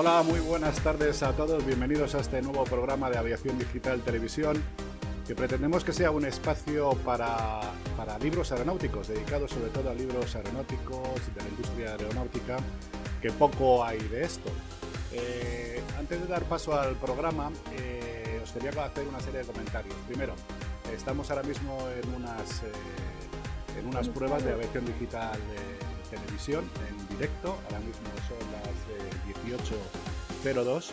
Hola, muy buenas tardes a todos. Bienvenidos a este nuevo programa de Aviación Digital Televisión, que pretendemos que sea un espacio para, para libros aeronáuticos, dedicados sobre todo a libros aeronáuticos de la industria aeronáutica, que poco hay de esto. Eh, antes de dar paso al programa, eh, os quería hacer una serie de comentarios. Primero, estamos ahora mismo en unas, eh, en unas pruebas de aviación digital de televisión en directo. Ahora mismo son las 18.02.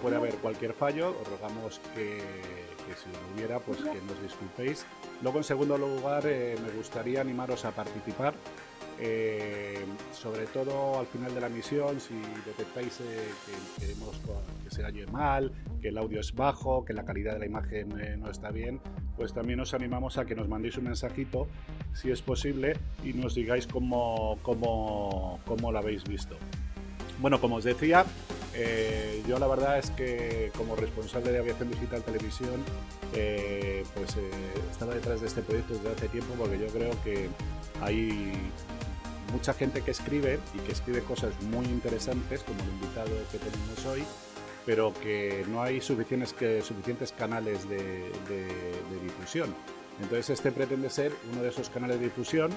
puede haber cualquier fallo. Os rogamos que, que, si lo hubiera, pues que nos disculpéis. Luego, en segundo lugar, me gustaría animaros a participar eh, sobre todo al final de la misión, si detectáis eh, que, queremos que se oye mal, que el audio es bajo, que la calidad de la imagen eh, no está bien, pues también os animamos a que nos mandéis un mensajito, si es posible, y nos digáis cómo, cómo, cómo lo habéis visto. Bueno, como os decía, yo la verdad es que como responsable de Aviación Digital Televisión, pues estaba detrás de este proyecto desde hace tiempo porque yo creo que hay mucha gente que escribe y que escribe cosas muy interesantes, como el invitado que tenemos hoy, pero que no hay suficientes, que, suficientes canales de, difusión. Entonces este pretende ser uno de esos canales de difusión.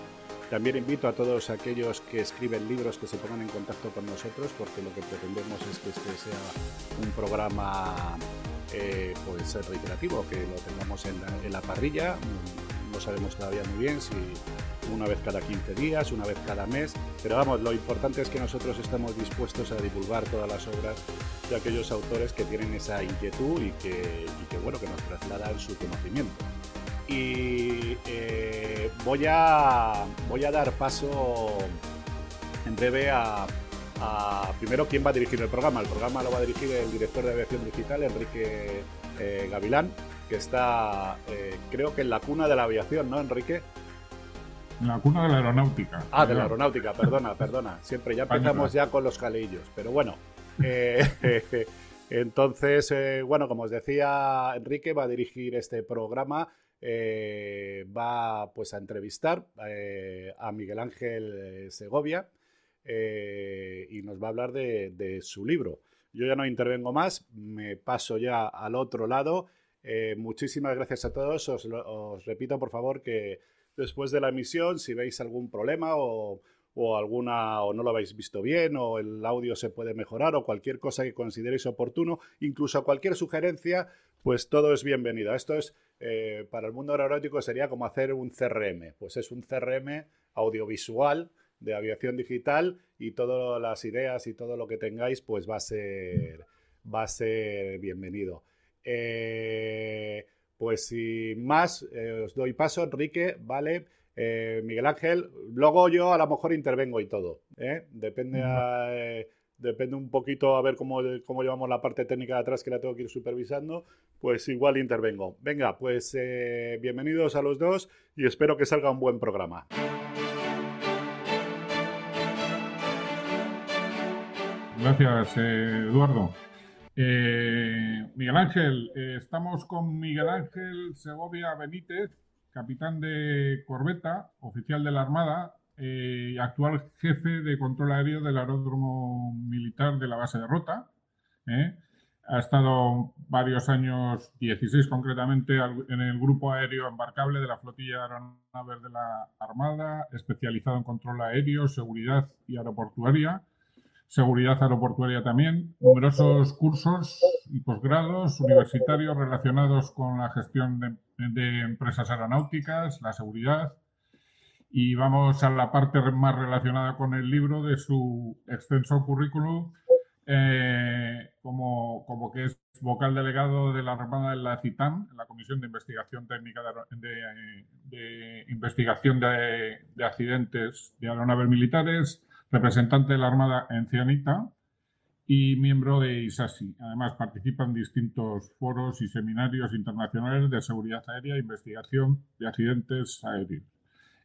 También invito a todos aquellos que escriben libros que se pongan en contacto con nosotros porque lo que pretendemos es que este sea un programa eh, pues reiterativo, que lo tengamos en la, parrilla. No sabemos todavía muy bien si una vez cada 15 días, una vez cada mes, pero vamos, lo importante es que nosotros estamos dispuestos a divulgar todas las obras de aquellos autores que tienen esa inquietud y que, bueno, que nos trasladan su conocimiento. Y eh, voy, a, voy a dar paso en breve a, primero quién va a dirigir el programa. El programa lo va a dirigir el director de aviación digital, Enrique eh, Gavilán, que está, eh, creo que en la cuna de la aviación, ¿no, Enrique? la cuna de la aeronáutica. Ah, de la aeronáutica, perdona, perdona. Siempre ya empezamos ya con los caleillos. Pero bueno, eh, entonces, eh, bueno, como os decía, Enrique va a dirigir este programa. Eh, va pues a entrevistar a Miguel Ángel Segovia y nos va a hablar de, su libro. Yo ya no intervengo más, me paso ya al otro lado. muchísimas gracias a todos. os repito, por favor, que después de la emisión, si veis algún problema o, alguna o no lo habéis visto bien o el audio se puede mejorar o cualquier cosa que consideréis oportuno, incluso cualquier sugerencia, pues todo es bienvenido. Esto es eh, para el mundo aeronáutico sería como hacer un CRM, pues es un CRM audiovisual de aviación digital y todas las ideas y todo lo que tengáis pues va a ser va a ser bienvenido. Eh, pues sin más, eh, os doy paso, Enrique, ¿vale? Eh, Miguel Ángel, luego yo a lo mejor intervengo y todo. ¿eh? Depende, depende un poquito a ver cómo, cómo, llevamos la parte técnica de atrás que la tengo que ir supervisando, pues igual intervengo. Venga, pues bienvenidos a los dos y espero que salga un buen programa. Gracias, Eduardo. Eh, Miguel Ángel, eh, estamos con Miguel Ángel Segovia Benítez, capitán de corbeta, oficial de la Armada y eh, actual jefe de control aéreo del aeródromo militar de la base de Rota. Ha estado varios años, 16 concretamente, en el grupo aéreo embarcable de la flotilla aeronaves de la Armada, especializado en control aéreo, seguridad y aeroportuaria seguridad aeroportuaria también, numerosos cursos y posgrados universitarios relacionados con la gestión de, empresas aeronáuticas, la seguridad. Y vamos a la parte más relacionada con el libro de su extenso currículum, eh, como, como, que es vocal delegado de la Armada de la CITAM, la Comisión de Investigación Técnica de, de Investigación de Accidentes de Aeronaves Militares, representante de la Armada en Cianita y miembro de ISASI. Además, participa en distintos foros y seminarios internacionales de seguridad aérea e investigación de accidentes aéreos.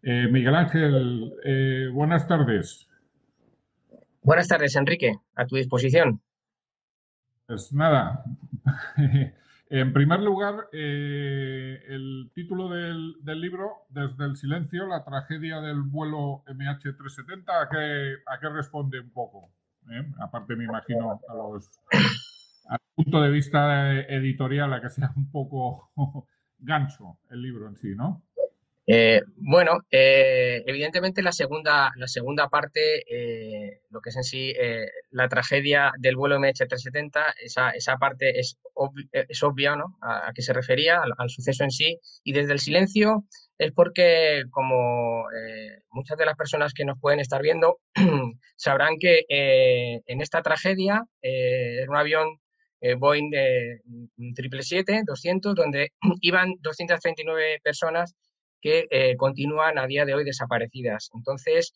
Eh, Miguel Ángel, eh, buenas tardes. Buenas tardes, Enrique. A tu disposición. Pues nada, En primer lugar, eh, el título del, libro, Desde el silencio, la tragedia del vuelo MH370, ¿a qué, a qué responde un poco? ¿Eh? aparte me imagino a los, al punto de vista editorial a que sea un poco gancho el libro en sí, ¿no? Eh, bueno, eh, evidentemente la segunda, la segunda parte, eh, lo que es en sí la tragedia del vuelo MH370, esa, esa parte es, es obvia ¿no? a, qué se refería, al, suceso en sí. Y desde el silencio es porque, como muchas de las personas que nos pueden estar viendo, sabrán que en esta tragedia era un avión Boeing de 777-200, donde iban 239 personas que eh, continúan a día de hoy desaparecidas. Entonces,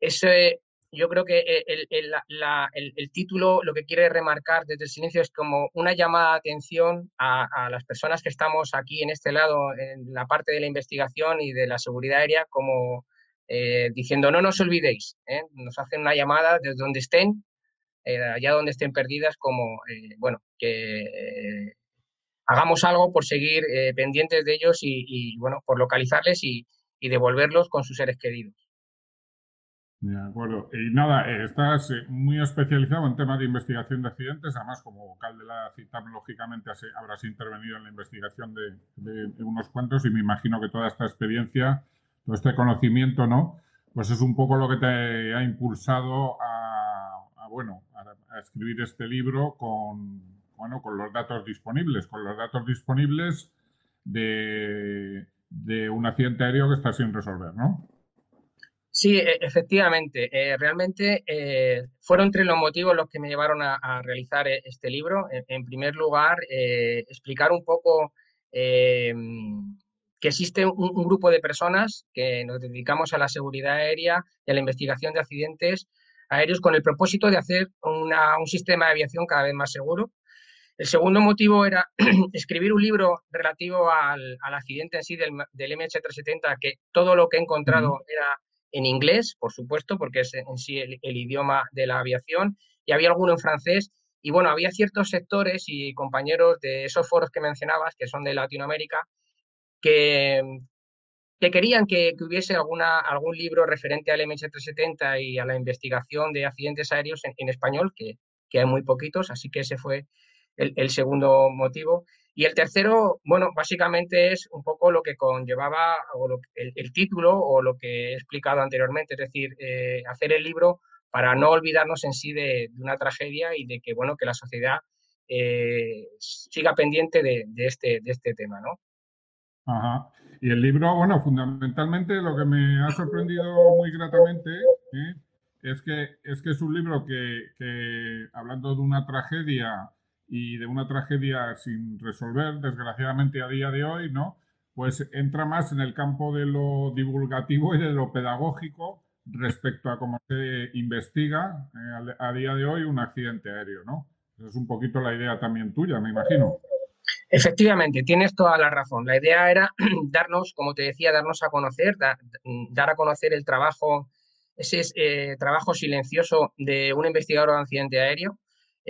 ese, yo creo que eh, el, título lo que quiere remarcar desde el silencio es como una llamada de atención a, las personas que estamos aquí en este lado, en la parte de la investigación y de la seguridad aérea, como eh, diciendo no nos olvidéis, nos hacen una llamada desde donde estén, allá donde estén perdidas, como, bueno, que hagamos algo por seguir eh, pendientes de ellos y, bueno, por localizarles y, devolverlos con sus seres queridos. De acuerdo. Y nada, eh, estás eh, muy especializado en temas de investigación de accidentes. Además, como vocal de la CITAM, lógicamente habrás intervenido en la investigación de, unos cuantos y me imagino que toda esta experiencia, todo este conocimiento, ¿no? Pues es un poco lo que te ha impulsado a, bueno, a escribir este libro con, bueno, con los datos disponibles, con los datos disponibles de, un accidente aéreo que está sin resolver, ¿no? Sí, e, efectivamente. Eh, realmente eh, fueron tres los motivos los que me llevaron a, realizar e, este libro. En, primer lugar, eh, explicar un poco que existe un, grupo de personas que nos dedicamos a la seguridad aérea y a la investigación de accidentes aéreos con el propósito de hacer un sistema de aviación cada vez más seguro el segundo motivo era escribir un libro relativo al, accidente en sí del, MH370, que todo lo que he encontrado era en inglés, por supuesto, porque es en sí el, idioma de la aviación, y había alguno en francés. Y bueno, había ciertos sectores y compañeros de esos foros que mencionabas, que son de Latinoamérica, que, que querían que, hubiese alguna, algún libro referente al MH370 y a la investigación de accidentes aéreos en, español, que, que hay muy poquitos, así que ese fue el, segundo motivo. Y el tercero, bueno, básicamente es un poco lo que conllevaba el, título o lo que he explicado anteriormente, es decir, eh, hacer el libro para no olvidarnos en sí de, una tragedia y de que, bueno, que la sociedad eh, siga pendiente de, este, de este tema, ¿no? Ajá. Y el libro, bueno, fundamentalmente lo que me ha sorprendido muy gratamente ¿eh? es, que, es que es un libro que, hablando de una tragedia, y de una tragedia sin resolver, desgraciadamente a día de hoy, ¿no? Pues entra más en el campo de lo divulgativo y de lo pedagógico respecto a cómo se investiga eh, a, día de hoy un accidente aéreo, ¿no? Esa es un poquito la idea también tuya, me imagino. Efectivamente, tienes toda la razón. La idea era darnos, como te decía, darnos a conocer, dar a conocer el trabajo, ese eh, trabajo silencioso de un investigador de accidente aéreo,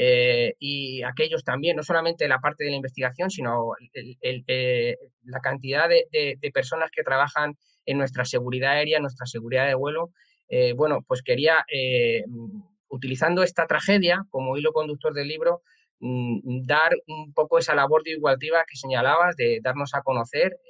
eh, y aquellos también, no solamente la parte de la investigación, sino eh, la cantidad de, personas que trabajan en nuestra seguridad aérea, nuestra seguridad de vuelo. Eh, bueno, pues quería, utilizando esta tragedia como hilo conductor del libro, mm, dar un poco esa labor divulgativa que señalabas de darnos a conocer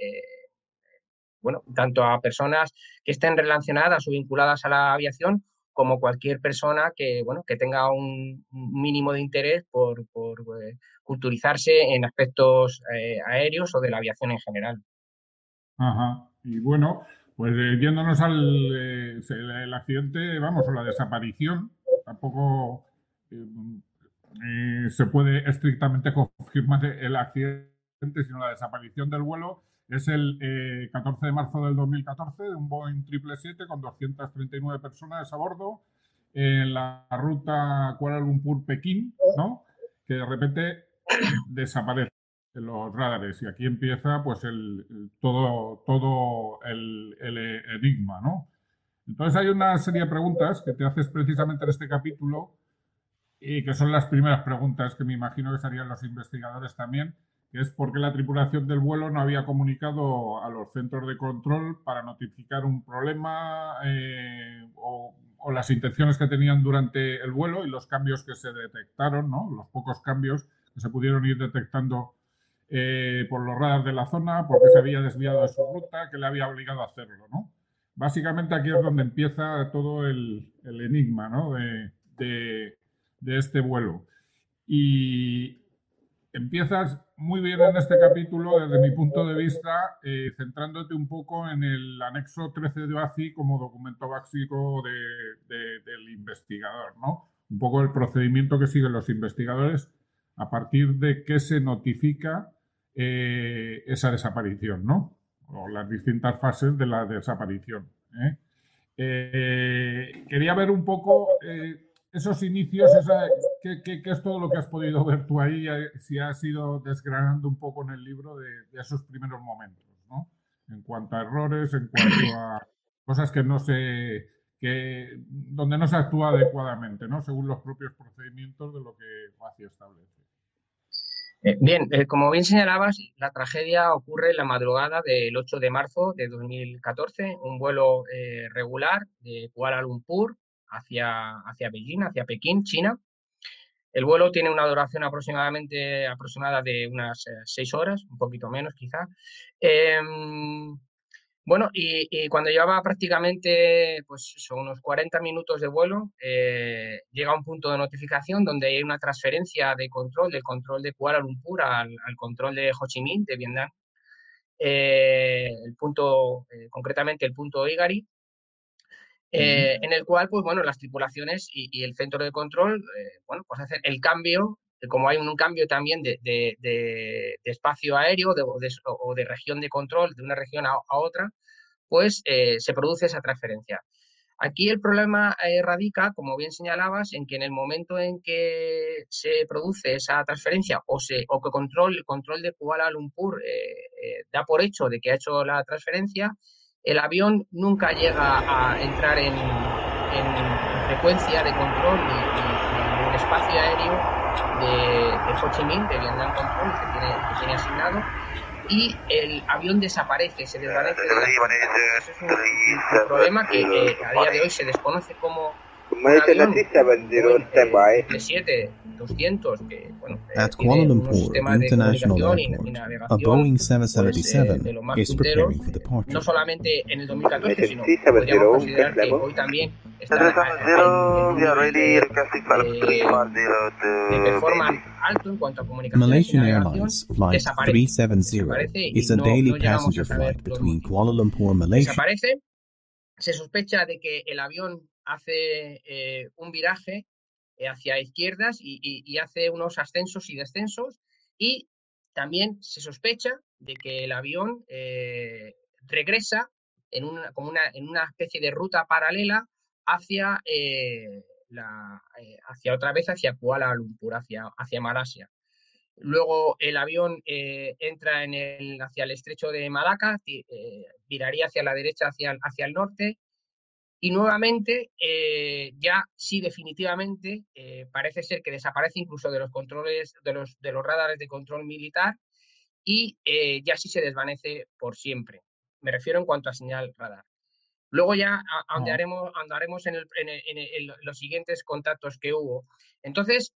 bueno, tanto a personas que estén relacionadas o vinculadas a la aviación como cualquier persona que, bueno, que tenga un mínimo de interés por, eh, culturizarse en aspectos eh, aéreos o de la aviación en general. Ajá. Y bueno, pues eh, yéndonos al el accidente, vamos, o la desaparición, tampoco se puede estrictamente confirmar el accidente, sino la desaparición del vuelo es el 14 eh, de marzo del 2014 de un Boeing 777 con 239 personas a bordo en la ruta Kuala Lumpur-Pekín, ¿no? Que de repente desaparece en los radares y aquí empieza pues el, todo, todo el, el, enigma, ¿no? Entonces hay una serie de preguntas que te haces precisamente en este capítulo y que son las primeras preguntas que me imagino que serían los investigadores también que es porque la tripulación del vuelo no había comunicado a los centros de control para notificar un problema eh, o las intenciones que tenían durante el vuelo y los cambios que se detectaron, ¿no? Los pocos cambios que se pudieron ir detectando eh, por los radares de la zona, porque se había desviado de su ruta, que le había obligado a hacerlo, ¿no? Básicamente aquí es donde empieza todo el, enigma, ¿no? De, de este vuelo. Y empiezas muy bien en este capítulo, desde mi punto de vista, eh, centrándote un poco en el anexo 13 de OACI como documento básico del investigador, ¿no? Un poco el procedimiento que siguen los investigadores a partir de que se notifica eh, esa desaparición, ¿no? O las distintas fases de la desaparición. ¿eh? quería ver un poco esos inicios, ¿qué, es todo lo que has podido ver tú ahí? Si has ido desgranando un poco en el libro de, esos primeros momentos, ¿no? En cuanto a errores, en cuanto a cosas que no se, que, donde no se actúa adecuadamente, ¿no? Según los propios procedimientos de lo que OACI establece. Eh, bien, eh, como bien señalabas, la tragedia ocurre en la madrugada del 8 de marzo de 2014, un vuelo eh, regular de Kuala Lumpur hacia, hacia Beijing, hacia Pekín, China. El vuelo tiene una duración aproximadamente aproximada de unas eh, seis horas, un poquito menos quizá. Em, bueno, y, cuando llevaba prácticamente pues unos 40 minutos de vuelo, eh, llega un punto de notificación donde hay una transferencia de control, del control de Kuala Lumpur al, control de Ho Chi Minh, de Vietnam. Eh, el punto, concretamente el punto Igari, eh, en el cual, pues bueno, las tripulaciones y, el centro de control, eh, bueno, pues hacen el cambio, como hay un cambio también de, espacio aéreo o, de, región de control de una región a, otra, pues eh, se produce esa transferencia. Aquí el problema radica, como bien señalabas, en que en el momento en que se produce esa transferencia o, se, o que control, el control de Kuala Lumpur da por hecho de que ha hecho la transferencia, el avión nunca llega a entrar en, frecuencia de control y, en el espacio aéreo de, Ho Chi Minh, de Vietnam Control, que tiene, que tiene asignado, y el avión desaparece, se desvanece. es un, problema que eh, a día de hoy se desconoce cómo At Kuala Lumpur International Airport, a Boeing 777 pues, is preparing for departure. No solamente en el 2014, sino podríamos considerar que hoy también están. Malaysian Airlines Flight 370 is a daily passenger flight between Kuala Lumpur, Malaysia. Desaparece. Se sospecha de que el avión hace eh, un viraje eh, hacia izquierdas y, hace unos ascensos y descensos y también se sospecha de que el avión eh, regresa en una, como una, en una especie de ruta paralela hacia, hacia otra vez hacia Kuala Lumpur, hacia, hacia Malasia. Luego el avión entra en el, hacia el estrecho de Malaca, viraría hacia la derecha, hacia, hacia el norte, y nuevamente, eh, ya sí definitivamente, eh, parece ser que desaparece incluso de los controles, de los, de los radares de control militar y eh, ya sí se desvanece por siempre. Me refiero en cuanto a señal radar. Luego ya andaremos, andaremos en, en, los siguientes contactos que hubo. Entonces,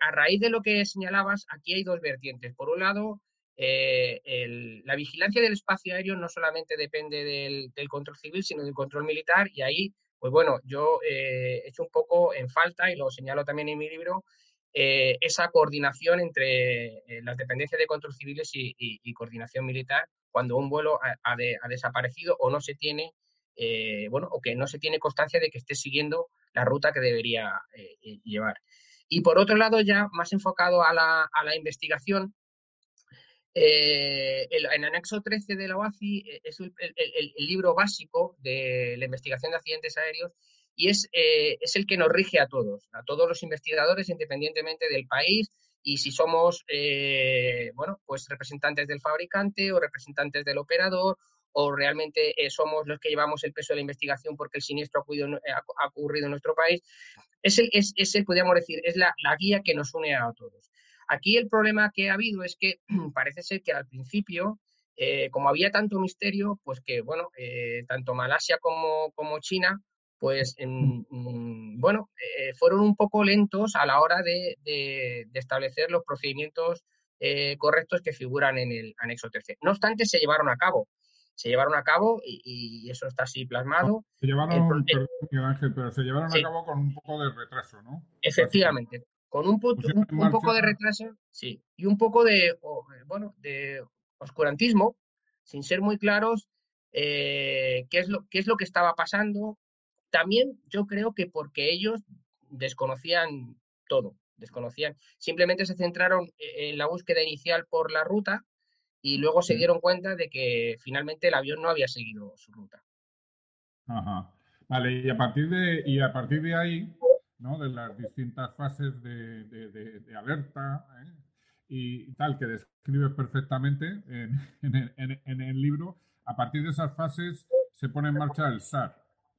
a raíz de lo que señalabas, aquí hay dos vertientes. Por un lado, eh, la vigilancia del espacio aéreo no solamente depende del, control civil, sino del control militar y ahí, pues bueno, yo eh, he hecho un poco en falta y lo señalo también en mi libro, eh, esa coordinación entre las dependencias de control civiles y, coordinación militar cuando un vuelo ha, desaparecido o no se tiene, bueno, o que no se tiene constancia de que esté siguiendo la ruta que debería llevar. Y por otro lado, ya más enfocado a la investigación, eh, el, en anexo 13 de la OACI eh, es el, libro básico de la investigación de accidentes aéreos y es, eh, es el que nos rige a todos, a todos los investigadores, independientemente del país y si somos, bueno, pues representantes del fabricante o representantes del operador o realmente somos los que llevamos el peso de la investigación porque el siniestro ha ocurrido, en nuestro país. Es el, es, es el podríamos decir, es la, la guía que nos une a todos. Aquí el problema que ha habido es que parece ser que al principio, eh, como había tanto misterio, pues que, bueno, eh, tanto Malasia como, como China, pues bueno, eh, fueron un poco lentos a la hora de, establecer los procedimientos correctos que figuran en el anexo tercero. No obstante, se llevaron a cabo. Se llevaron a cabo y, eso está así plasmado. Se llevaron, pero se llevaron a cabo con un poco de retraso, ¿no? Efectivamente, con un, un, poco de retraso, sí, y un poco de, bueno, de oscurantismo, sin ser muy claros eh, qué, es lo, qué es lo que estaba pasando. También yo creo que porque ellos desconocían todo, desconocían, simplemente se centraron e, en la búsqueda inicial por la ruta y luego se dieron cuenta de que finalmente el avión no había seguido su ruta. Ajá. Vale, y a partir de, y a partir de ahí, ¿no? de las distintas fases de, de, alerta ¿eh? y, tal, que describes perfectamente en, en, en, el libro, a partir de esas fases se pone en marcha el SAR,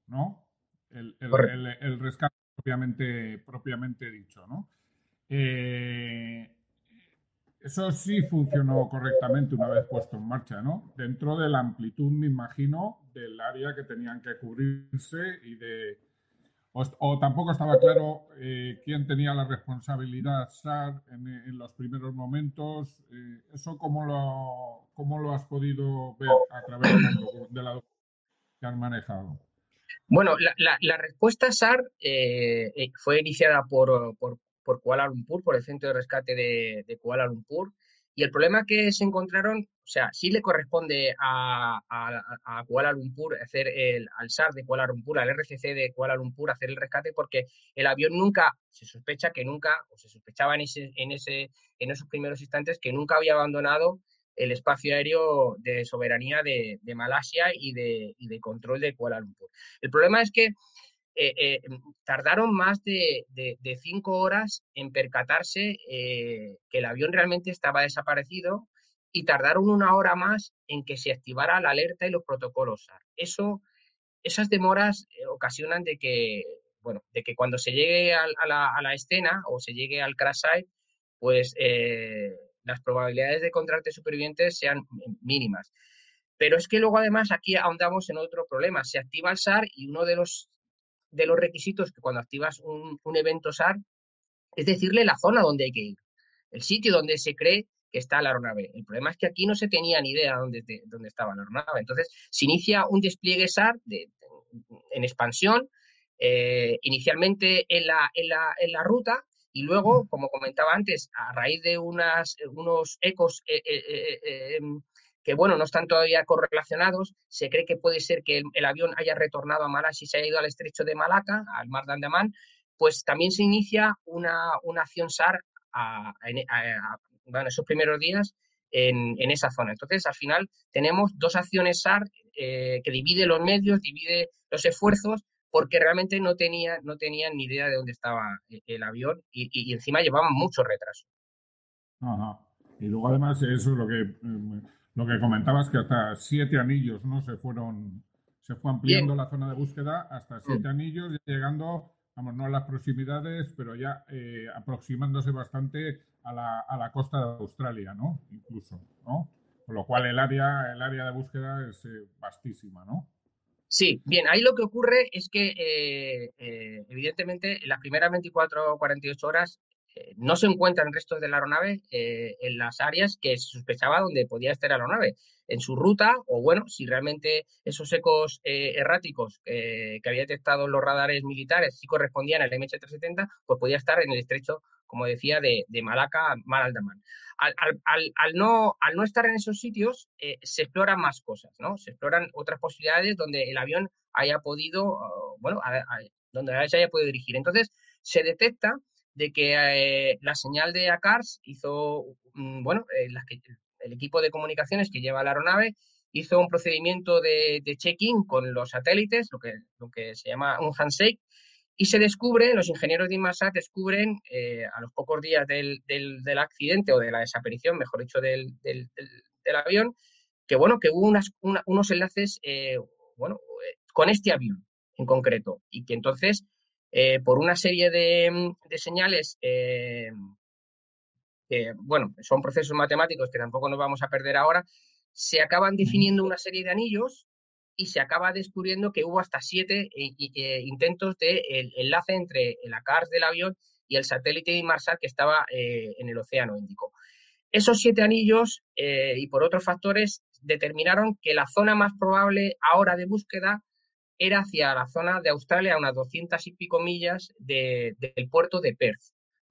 ¿no? El, el, rescate propiamente, propiamente dicho, ¿no? Eh, eso sí funcionó correctamente una vez puesto en marcha, ¿no? Dentro de la amplitud, me imagino, del área que tenían que cubrirse y de, o, tampoco estaba claro eh, quién tenía la responsabilidad SAR en, los primeros momentos. Eh, ¿Eso cómo lo, cómo lo has podido ver a través de la, que han manejado? Bueno, la, respuesta SAR eh, fue iniciada por, por, por, Kuala Lumpur, por el Centro de Rescate de Kuala Lumpur, y el problema que se encontraron, o sea, sí le corresponde a, Kuala Lumpur hacer el, al SAR de Kuala Lumpur, al RCC de Kuala Lumpur, hacer el rescate porque el avión nunca, se sospecha que nunca, o se sospechaba en, ese, en, ese, en esos primeros instantes que nunca había abandonado el espacio aéreo de soberanía de, Malasia y de, y de control de Kuala Lumpur. El problema es que eh, eh, tardaron más de, cinco horas en percatarse eh, que el avión realmente estaba desaparecido y tardaron una hora más en que se activara la alerta y los protocolos Eso, esas demoras ocasionan de que, bueno, de que cuando se llegue a, la, escena o se llegue al crash site, pues las probabilidades de encontrarte supervivientes sean mínimas. Pero es que luego además aquí ahondamos en otro problema. Se activa el SAR y uno de los de los requisitos que cuando activas un, evento SAR es decirle la zona donde hay que ir, el sitio donde se cree que está la aeronave. El problema es que aquí no se tenía ni idea dónde, dónde estaba la aeronave. Entonces, se inicia un despliegue SAR de, en expansión, eh, inicialmente en la, en, la, en la, ruta y luego, como comentaba antes, a raíz de unas, unos ecos eh, eh, em, que bueno, no están todavía correlacionados. Se cree que puede ser que el, avión haya retornado a Malasia y se haya ido al estrecho de Malaca, al mar de Andamán, pues también se inicia una, acción SAR en, esos primeros días en, esa zona. Entonces, al final, tenemos dos acciones SAR eh, que divide los medios, divide los esfuerzos, porque realmente no, tenía, no tenían ni idea de dónde estaba el avión y, encima llevaban mucho retraso. Ajá. Y luego, además, eso es lo que eh, lo que comentabas que hasta siete anillos, ¿no? Se fueron, se fue ampliando la zona de búsqueda hasta siete anillos, llegando, vamos, no a las proximidades, pero ya eh, aproximándose bastante a la, a la, costa de Australia, ¿no? Incluso, ¿no? Con lo cual el área, el área de búsqueda es eh, vastísima, ¿no? Sí, bien, ahí lo que ocurre es que, eh, evidentemente, en las primeras 24 o 48 horas eh, no se encuentran restos de la aeronave eh, en las áreas que se sospechaba donde podía estar la aeronave, en su ruta, o bueno, si realmente esos ecos eh, erráticos que había detectado los radares militares sí correspondían al MH370, pues podía estar en el estrecho, como decía, de, Malaca, Mar Aldaman. Al, no, al no estar en esos sitios, se exploran más cosas, ¿no? Se exploran otras posibilidades donde el avión haya podido, bueno, donde se haya podido dirigir. Entonces, se detecta de que eh, la señal de ACARS hizo, mm, bueno, eh, el equipo de comunicaciones que lleva la aeronave hizo un procedimiento de, check-in con los satélites, lo que, lo que se llama un handshake, y se descubre, los ingenieros de Inmarsat descubren eh, a los pocos días del, del, accidente o de la desaparición, mejor dicho, del, del avión, que bueno, que hubo unas, unos enlaces, bueno, con este avión en concreto, y que entonces eh, por una serie de, mm, señales eh, que, bueno, son procesos matemáticos que tampoco nos vamos a perder ahora, se acaban definiendo una serie de anillos y se acaba descubriendo que hubo hasta siete intentos de enlace entre el ACARS del avión y el satélite Inmarsat que estaba en el Océano Índico. Esos siete anillos y por otros factores determinaron que la zona más probable ahora de búsqueda era hacia la zona de Australia, a unas 200 y pico millas del puerto de Perth,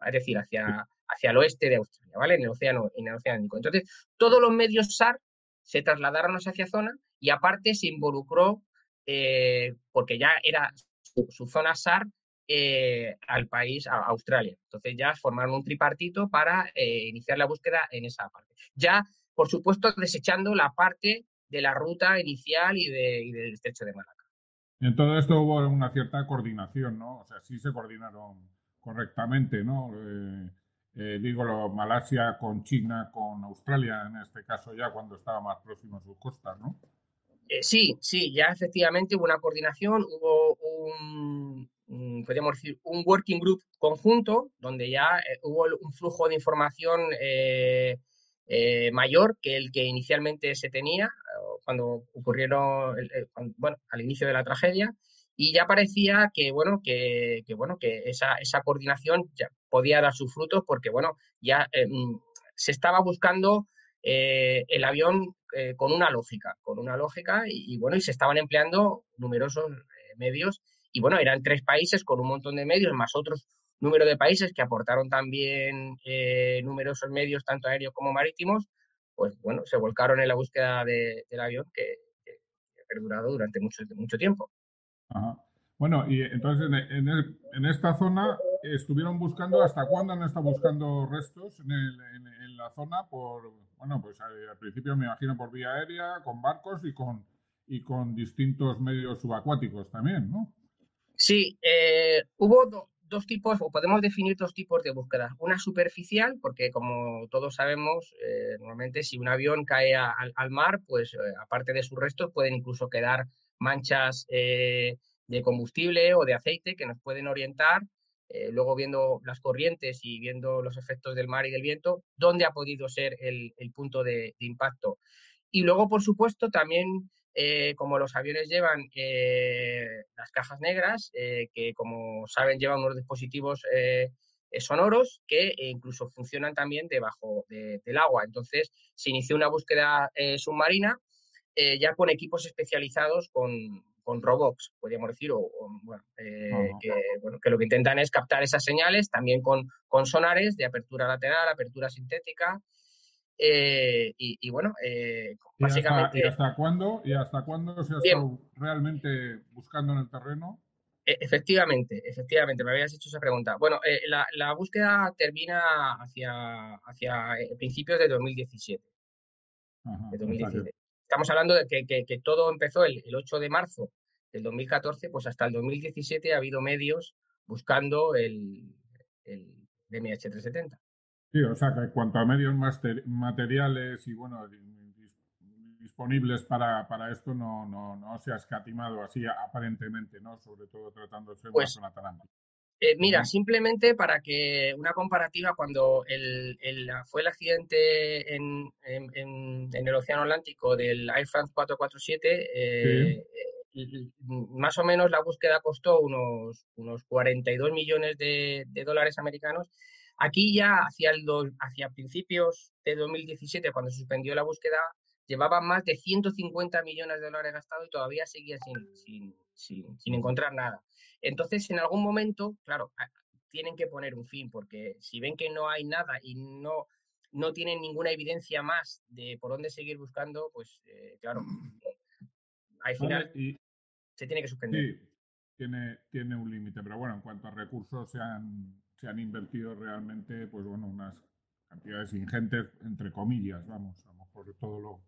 es decir, hacia, hacia el oeste de Australia, ¿vale? En el océano, en el océano Índico. Entonces, todos los medios SAR se trasladaron hacia esa zona y aparte se involucró, eh, porque ya era su, zona SAR, eh, al país, a Australia. Entonces ya formaron un tripartito para eh, iniciar la búsqueda en esa parte. Ya, por supuesto, desechando la parte de la ruta inicial y, de, del estrecho de Malaca. En todo esto hubo una cierta coordinación, ¿no? O sea, sí se coordinaron correctamente, ¿no? Eh, digo, lo, Malasia con China, con Australia, en este caso ya cuando estaba más próximo a sus costas, ¿no? sí, sí, ya efectivamente hubo una coordinación, hubo un, Mm, podríamos decir, un working group conjunto donde ya eh, hubo un flujo de información eh, eh, mayor que el que inicialmente se tenía cuando ocurrieron, bueno, al inicio de la tragedia y ya parecía que, bueno, que, bueno, que esa, esa, coordinación ya podía dar sus frutos porque, bueno, ya mm, se estaba buscando el avión con una lógica, con una lógica y, bueno, y se estaban empleando numerosos medios y bueno, eran tres países con un montón de medios, más otros número de países que aportaron también eh, numerosos medios, tanto aéreos como marítimos, pues bueno, se volcaron en la búsqueda del avión que, ha perdurado durante mucho, mucho tiempo. Bueno, y entonces en, esta zona estuvieron buscando, ¿hasta cuándo han estado buscando restos en, la zona? Por, bueno, pues al, principio me imagino por vía aérea, con barcos y con, y con distintos medios subacuáticos también, ¿no? Sí, eh, hubo dos tipos, o podemos definir dos tipos de búsqueda. Una superficial, porque como todos sabemos, eh, normalmente si un avión cae al mar, pues eh, aparte de sus restos pueden incluso quedar manchas de combustible o de aceite que nos pueden orientar, luego viendo las corrientes y viendo los efectos del mar y del viento, dónde ha podido ser el, punto de impacto. Y luego, por supuesto, también eh, como los aviones llevan eh, las cajas negras, eh, que como saben llevan unos dispositivos sonoros que incluso funcionan también debajo del agua. Entonces se inició una búsqueda submarina ya con equipos especializados con, con robots, podríamos decir, o, bueno, que, lo que intentan es captar esas señales también con, con sonares de apertura lateral, apertura sintética, eh, y, bueno, eh, básicamente... ¿Y hasta, cuándo, ¿Y hasta cuándo se ha estado realmente buscando en el terreno? E, efectivamente, efectivamente, me habías hecho esa pregunta. Bueno, eh, la, búsqueda termina hacia, hacia principios de 2017. Estamos hablando de que, todo empezó el, 8 de marzo del 2014, pues hasta el 2017 ha habido medios buscando el, el MH370. Sí, o sea, que en cuanto a medios materiales y, bueno, disponibles para, para esto, no, no, no, se ha escatimado así aparentemente, ¿no? Sobre todo tratándose de pues, una zona tan eh, mira, simplemente para que una comparativa, cuando el, fue el accidente en, en, el Océano Atlántico del Air France 447, eh, más o menos la búsqueda costó unos, unos 42 millones de, de dólares americanos Aquí ya hacia, el hacia principios de 2017, cuando se suspendió la búsqueda, llevaban más de 150 millones de dólares gastados y todavía seguía sin, sin, encontrar nada. Entonces, en algún momento, claro, tienen que poner un fin, porque si ven que no hay nada y no, no tienen ninguna evidencia más de por dónde seguir buscando, pues eh, claro, al final se tiene que suspender. Sí, tiene, tiene un límite, pero bueno, en cuanto a recursos se han se han invertido realmente, pues bueno, unas cantidades ingentes, entre comillas, vamos, lo mejor todo lo...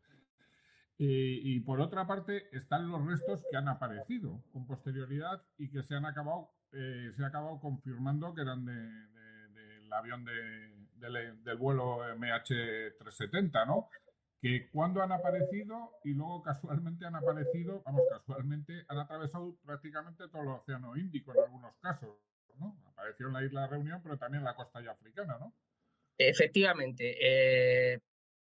y por otra parte están los restos que han aparecido con posterioridad y que se han acabado, eh, se ha acabado confirmando que eran del avión del vuelo MH370, ¿no? que cuando han aparecido y luego casualmente han aparecido, vamos, casualmente han atravesado prácticamente todo el Océano Índico en algunos casos. Apareció en la isla de Reunión, pero también en la costa ya africana, ¿no? Efectivamente. Eh,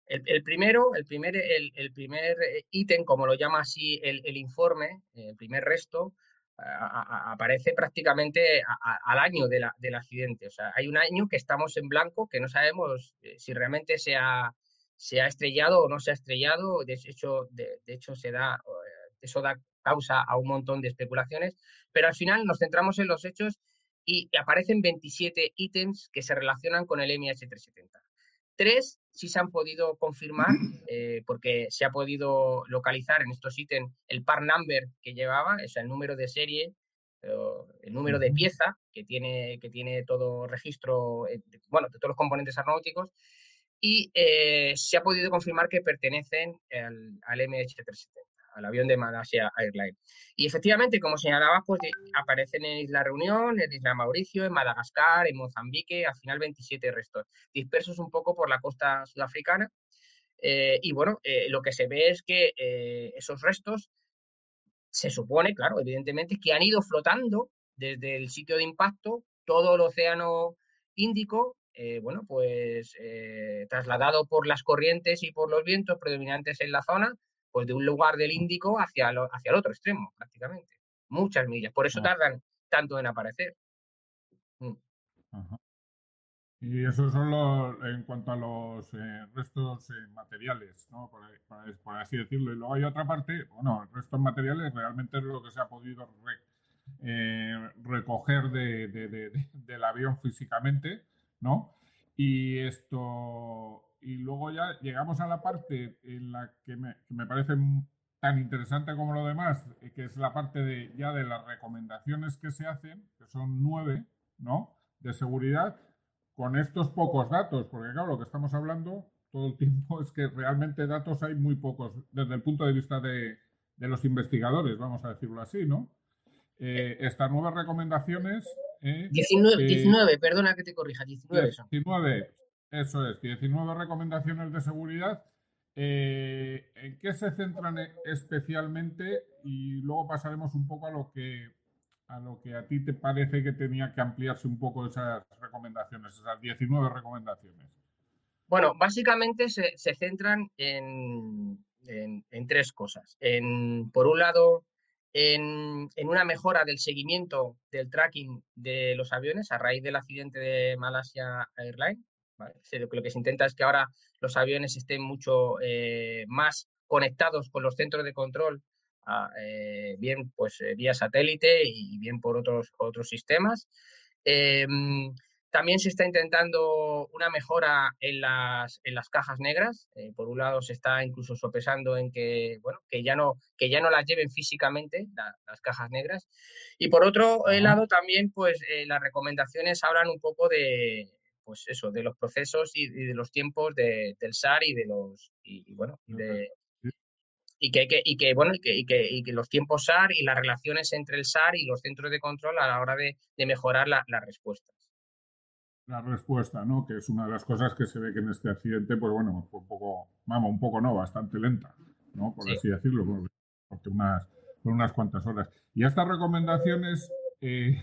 El, primero, el primer, el, primer ítem, como lo llama así el, informe, el primer resto, aparece prácticamente al año del accidente. O sea, hay un año que estamos en blanco, que no sabemos eh, si realmente se ha, se ha estrellado o no se ha estrellado. De hecho, de, hecho se da, eh, eso da causa a un montón de especulaciones, pero al final nos centramos en los hechos y aparecen 27 ítems que se relacionan con el MH370. Tres sí se han podido confirmar eh, porque se ha podido localizar en estos ítems el par number que llevaba, o sea, el número de serie, el número de pieza que tiene, que tiene todo registro, eh, bueno, de todos los componentes aeronáuticos, y eh, se ha podido confirmar que pertenecen al, al MH370 al avión de Malaysia Airlines. Y efectivamente, como señalaba, pues aparecen en Isla Reunión, en Isla Mauricio, en Madagascar, en Mozambique, al final 27 restos, dispersos un poco por la costa sudafricana. Eh, y bueno, eh, lo que se ve es que eh, esos restos se supone, claro, evidentemente, que han ido flotando desde el sitio de impacto todo el océano Índico, bueno, pues trasladado por las corrientes y por los vientos predominantes en la zona, pues de un lugar del Índico hacia, hacia el otro extremo, prácticamente. Muchas millas. Por eso tardan tanto en aparecer. Mm. Y eso son los, en cuanto a los eh, restos eh, materiales, ¿no? Por, así decirlo. Y luego hay otra parte, bueno, restos materiales realmente es lo que se ha podido eh, recoger del avión físicamente, ¿no? Y esto, y luego ya llegamos a la parte en la que me, parece tan interesante como lo demás, eh, que es la parte de ya de las recomendaciones que se hacen, que son nueve, ¿no? De seguridad, con estos pocos datos, porque claro, lo que estamos hablando todo el tiempo es que realmente datos hay muy pocos desde el punto de vista de, los investigadores, vamos a decirlo así, ¿no? Eh, estas nuevas recomendaciones... 19, eh, perdona que te corrija, 19 19, eso es, 19 recomendaciones de seguridad. Eh, ¿En qué se centran especialmente? Y luego pasaremos un poco a lo que a lo que a ti te parece que tenía que ampliarse un poco esas recomendaciones, esas 19 recomendaciones. Bueno, básicamente se, centran en, tres cosas. En, por un lado, en, en, una mejora del seguimiento del tracking de los aviones a raíz del accidente de Malaysia Airlines. Lo que se intenta es que ahora los aviones estén mucho eh, más conectados con los centros de control, eh, bien pues eh, vía satélite y bien por otros, otros sistemas. Em, también se está intentando una mejora en las, en las cajas negras. por un lado, se está incluso sopesando en que, bueno, que, ya, no, que ya no las lleven físicamente las cajas negras. Y por otro lado, también, pues las recomendaciones hablan un poco de, pues eso, de los procesos y, de los tiempos del SAR y de los, y, bueno, de, y que, y que bueno, y que, y que, y que, los tiempos SAR y las relaciones entre el SAR y los centros de control a la hora de, mejorar las respuestas. La respuesta, ¿no? Que es una de las cosas que se ve que en este accidente, pues bueno, fue un poco, vamos, un poco no, bastante lenta, ¿no? Por así decirlo, porque unas, por unas cuantas horas. Y estas recomendaciones, eh,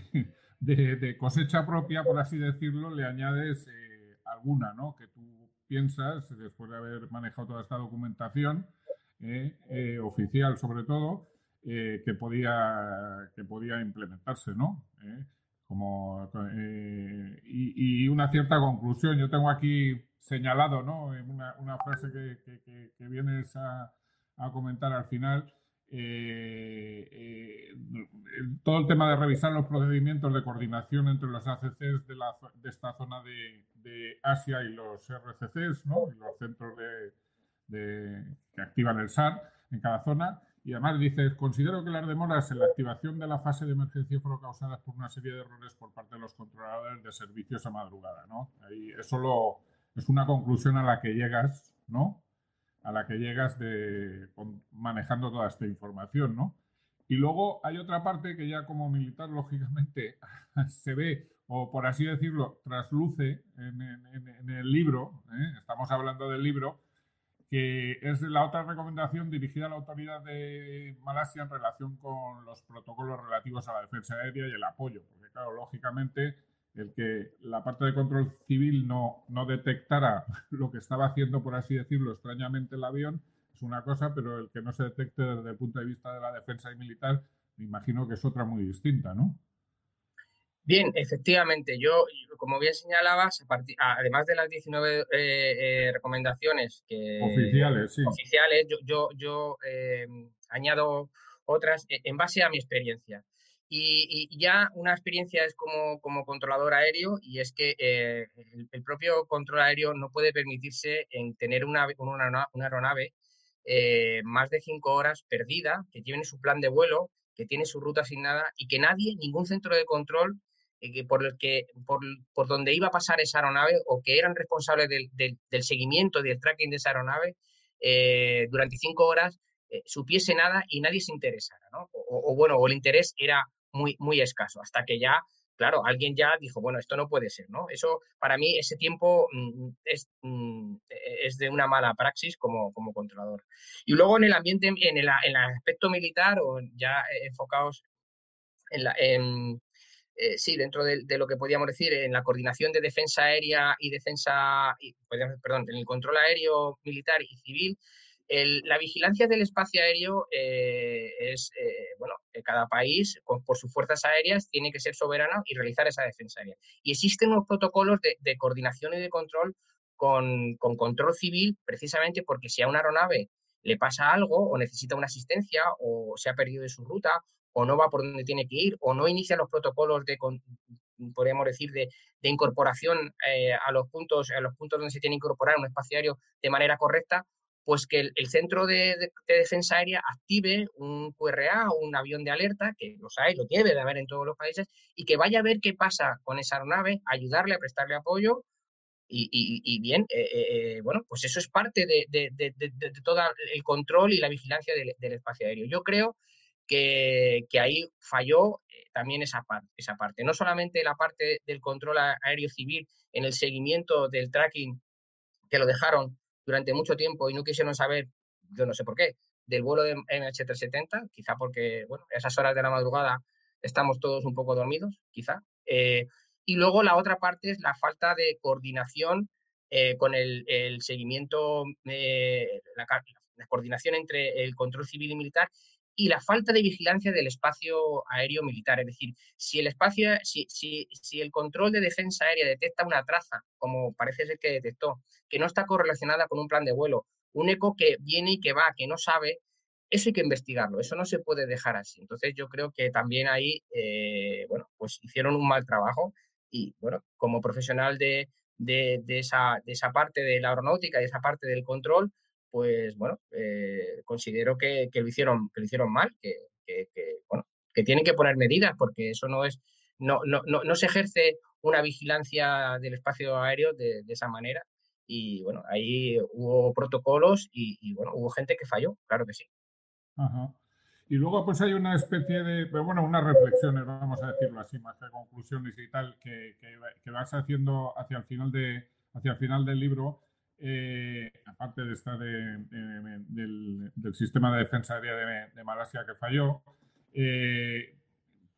de, cosecha propia, por así decirlo, le añades eh, alguna, ¿no? Que tú piensas, después de haber manejado toda esta documentación, eh, eh, oficial sobre todo, que, podía, que podía implementarse, ¿no? como, y, una cierta conclusión. Yo tengo aquí señalado, ¿no? Una, una frase que, que, vienes a, a comentar al final, eh, todo el tema de revisar los procedimientos de coordinación entre los ACCs de, la, de esta zona de, Asia y los RCCs, ¿no? y los centros de, que activan el SAR en cada zona. Y además dice, considero que las demoras en la activación de la fase de emergencia fueron causadas por una serie de errores por parte de los controladores de servicios a madrugada. ¿no? Ahí, es una conclusión a la que llegas, ¿no? A la que llegas de, manejando toda esta información, ¿no? Y luego hay otra parte que ya como militar, lógicamente, se ve, o por así decirlo, trasluce en, el libro, ¿eh? estamos hablando del libro, que es la otra recomendación dirigida a la autoridad de Malasia en relación con los protocolos relativos a la defensa aérea y el apoyo, porque claro, lógicamente el que la parte de control civil no, no detectara lo que estaba haciendo, por así decirlo, extrañamente el avión, es una cosa, pero el que no se detecte desde el punto de vista de la defensa y militar, me imagino que es otra muy distinta, ¿no? Bien, efectivamente, yo, como bien señalabas, además de las 19 eh, eh, recomendaciones que, oficiales, sí. oficiales yo, yo, yo eh, añado otras en base a mi experiencia. Y, ya una experiencia es como, como controlador aéreo y es que el, propio control aéreo no puede permitirse en tener una, una, aeronave más de cinco horas perdida, que tiene su plan de vuelo, que tiene su ruta asignada y que nadie, ningún centro de control eh, por, el que, por, por, donde iba a pasar esa aeronave o que eran responsables del, del, seguimiento y del tracking de esa aeronave eh, durante cinco horas eh, supiese nada y nadie se interesara, ¿no? O, bueno, o el interés era muy, muy escaso, hasta que ya, claro, alguien ya dijo, bueno, esto no puede ser, ¿no? Eso, para mí, ese tiempo mm, es, mm, es de una mala praxis como, como controlador. Y luego en el ambiente, en el, en el aspecto militar, o ya enfocados en, la, en, eh, sí, dentro de, lo que podríamos decir, en la coordinación de defensa aérea y defensa, perdón, en el control aéreo militar y civil, la vigilancia del espacio aéreo eh, es, eh, bueno, cada país, por sus fuerzas aéreas, tiene que ser soberano y realizar esa defensa aérea. Y existen unos protocolos de, coordinación y de control con, con, control civil, precisamente porque si a una aeronave le pasa algo o necesita una asistencia o se ha perdido de su ruta o no va por donde tiene que ir, o no inicia los protocolos de, podríamos decir, de, incorporación eh, a, los puntos, a los puntos donde se tiene que incorporar un espacio aéreo de manera correcta, pues que el, centro de, defensa aérea active un QRA o un avión de alerta, que los hay, lo debe de haber en todos los países, y que vaya a ver qué pasa con esa aeronave, ayudarle a prestarle apoyo. Y, bien, eh, eh, bueno, pues eso es parte de, todo el control y la vigilancia del espacio aéreo. Yo creo que, ahí falló eh, también esa esa parte. No solamente la parte del control aéreo civil en el seguimiento del tracking, que lo dejaron durante mucho tiempo y no quisieron saber, yo no sé por qué, del vuelo de MH370, quizá porque, bueno, a esas horas de la madrugada estamos todos un poco dormidos, quizá. Eh, y luego la otra parte es la falta de coordinación eh, con el, seguimiento, la, la, coordinación entre el control civil y militar y la falta de vigilancia del espacio aéreo militar. Es decir, si el espacio, si, si, si el control de defensa aérea detecta una traza, como parece ser que detectó, que no está correlacionada con un plan de vuelo, un eco que viene y que va, que no sabe, eso hay que investigarlo, eso no se puede dejar así. Entonces yo creo que también ahí, eh, bueno, pues hicieron un mal trabajo y, bueno, como profesional de, de, de, esa, de esa parte de la aeronáutica, de esa parte del control, pues bueno, eh, considero que, lo hicieron, que lo hicieron mal, que, bueno, que tienen que poner medidas, porque eso no es, no, no, no, se ejerce una vigilancia del espacio aéreo de, esa manera. Y bueno, ahí hubo protocolos y, bueno, hubo gente que falló, claro que sí. Y luego pues hay una especie de, bueno, unas reflexiones, vamos a decirlo así, más que conclusiones y tal, que, que, vas haciendo hacia el final de, hacia el final del libro eh, aparte de esta del, sistema de defensa aérea de, Malasia que falló. Eh,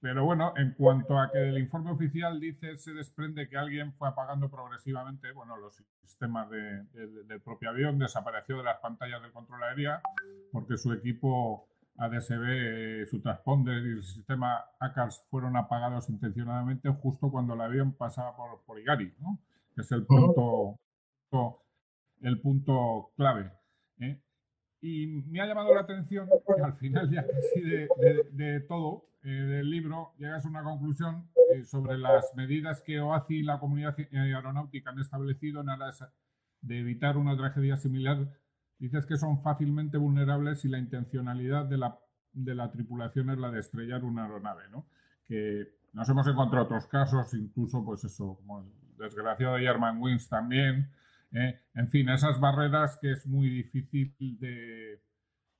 pero bueno, en cuanto a que el informe oficial dice, se desprende que alguien fue apagando progresivamente, bueno, los sistemas del propio avión, desapareció de las pantallas del control aérea porque su equipo ADSB, su transponder y el sistema ACARS fueron apagados intencionadamente justo cuando el avión pasaba por, por Igari, ¿no? que es el punto el punto clave. ¿eh? Y me ha llamado la atención que al final, ya casi de, todo eh, del libro, llegas a una conclusión eh, sobre las medidas que OACI y la comunidad aeronáutica han establecido en aras de evitar una tragedia similar. Dices que son fácilmente vulnerables y la intencionalidad de la, de la tripulación es la de estrellar una aeronave, ¿no? Que nos hemos encontrado otros casos, incluso, pues eso, como el desgraciado de German Wings también, ¿eh? en fin, esas barreras que es muy difícil de,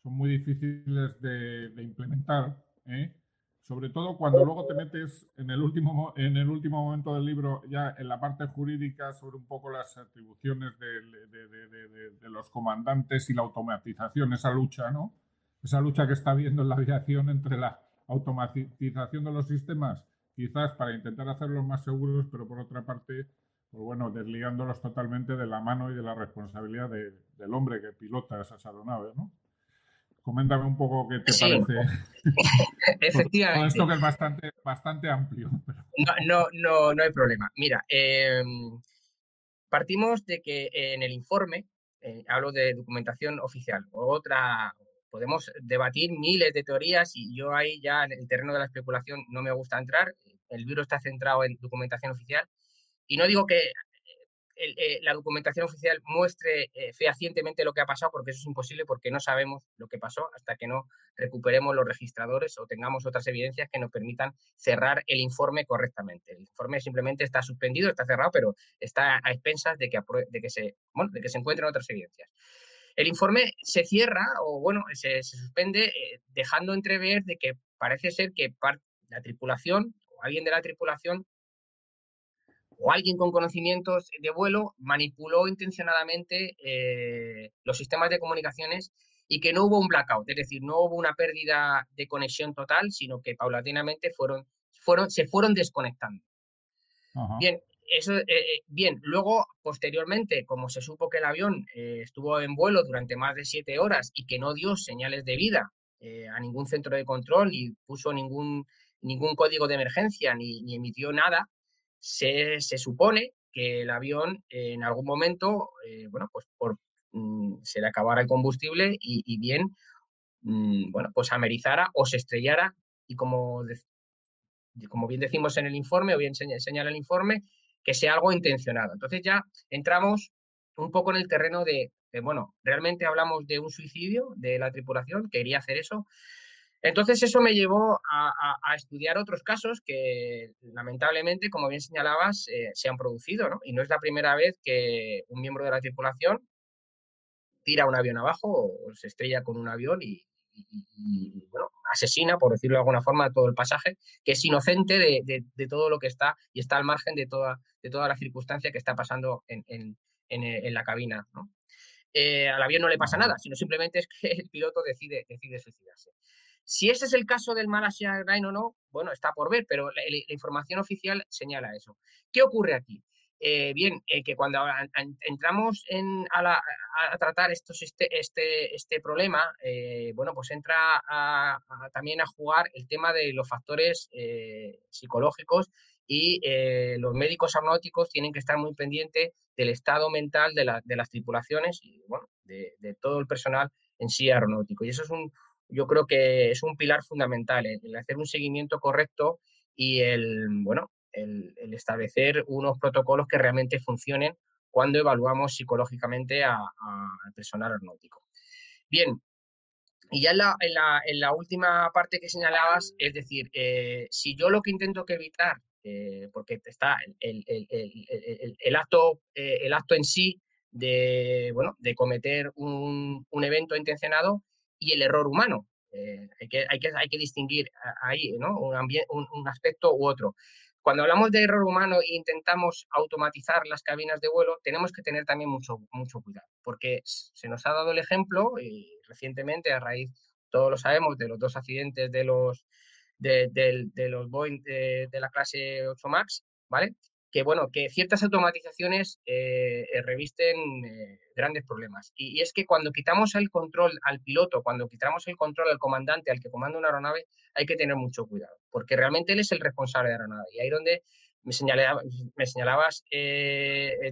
son muy difíciles de, implementar, ¿eh? sobre todo cuando luego te metes en el, último, en el último momento del libro, ya en la parte jurídica, sobre un poco las atribuciones de, los comandantes y la automatización, esa lucha, ¿no? Esa lucha que está habiendo en la aviación entre la automatización de los sistemas quizás para intentar hacerlos más seguros, pero por otra parte, pues bueno, desligándolos totalmente de la mano y de la responsabilidad del hombre que pilota esas aeronaves, ¿no? Coméntame un poco qué te parece. Efectivamente. esto que es bastante, bastante amplio. No, no, no, no hay problema. Mira, em, partimos de que en el informe, eh, hablo de documentación oficial, otra, podemos debatir miles de teorías y yo ahí ya en el terreno de la especulación no me gusta entrar. El libro está centrado en documentación oficial y no digo que eh, la documentación oficial muestre eh, fehacientemente lo que ha pasado, porque eso es imposible, porque no sabemos lo que pasó hasta que no recuperemos los registradores o tengamos otras evidencias que nos permitan cerrar el informe correctamente. El informe simplemente está suspendido, está cerrado, pero está a expensas de que, de que, se, de que se encuentren otras evidencias. El informe se cierra o, bueno, se, suspende eh, dejando entrever de que parece ser que la tripulación o alguien de la tripulación o alguien con conocimientos de vuelo manipuló intencionadamente eh, los sistemas de comunicaciones y que no hubo un blackout, es decir, no hubo una pérdida de conexión total, sino que paulatinamente fueron, fueron, se fueron desconectando. Bien, eso, eh, eh, bien, luego, posteriormente, como se supo que el avión estuvo en vuelo durante más de siete horas y que no dio señales de vida a ningún centro de control, ni puso ningún, ningún código de emergencia, ni, ni emitió nada, se, supone que el avión en algún momento, eh, bueno, pues por, mm, se le acabara el combustible y, bien, mm, bueno, pues amerizara o se estrellara y como, como bien decimos en el informe o bien señala el informe, que sea algo intencionado. Entonces ya entramos un poco en el terreno de, de, bueno, realmente hablamos de un suicidio de la tripulación, quería hacer eso, entonces eso me llevó a, estudiar otros casos que lamentablemente, como bien señalabas, eh, se han producido, ¿no? Y no es la primera vez que un miembro de la tripulación tira un avión abajo o se estrella con un avión y, bueno, asesina, por decirlo de alguna forma, todo el pasaje, que es inocente de, todo lo que está y está al margen de toda, la circunstancia que está pasando en, la cabina, eh, al avión no le pasa nada, sino simplemente es que el piloto decide, decide suicidarse. Si ese es el caso del Malaysia Airlines o no, bueno, está por ver, pero la, información oficial señala eso. ¿Qué ocurre aquí? Eh, bien, eh, que cuando entramos a, tratar este, este, este problema, eh, bueno, pues entra también a jugar el tema de los factores psicológicos y los médicos aeronáuticos tienen que estar muy pendientes del estado mental de, las tripulaciones y, de, todo el personal en sí aeronáutico. Y eso es un, yo creo que es un pilar fundamental, el, hacer un seguimiento correcto y el, bueno, el, establecer unos protocolos que realmente funcionen cuando evaluamos psicológicamente al personal aeronáutico. Bien, y ya en la, en la, última parte que señalabas, es decir, eh, si yo lo que intento que evitar, eh, porque está el, el, acto, eh, el acto en sí de, bueno, de cometer un, un evento intencionado, y el error humano. Eh, hay, que, hay, que, hay que distinguir ahí ¿no? un, aspecto u otro. Cuando hablamos de error humano e intentamos automatizar las cabinas de vuelo, tenemos que tener también mucho, mucho cuidado, porque se nos ha dado el ejemplo, y recientemente, a raíz, todos lo sabemos, de los dos accidentes de los, de, los Boeing de, de, la clase 8 MAX, ¿vale? Que bueno, que ciertas automatizaciones eh, eh, revisten eh, grandes problemas. Y, es que cuando quitamos el control al piloto, cuando quitamos el control al comandante, al que comanda una aeronave, hay que tener mucho cuidado, porque realmente él es el responsable de la aeronave. Y ahí donde me, señalabas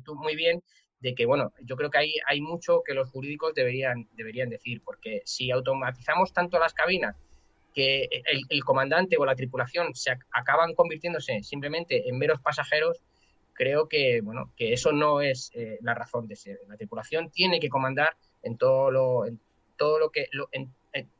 tú muy bien de que, bueno, yo creo que hay, hay mucho que los jurídicos deberían, deberían decir, porque si automatizamos tanto las cabinas, que el, comandante o la tripulación se acaban convirtiéndose simplemente en meros pasajeros, creo que, bueno, que eso no es eh, la razón de ser. La tripulación tiene que comandar en todo lo, en todo lo que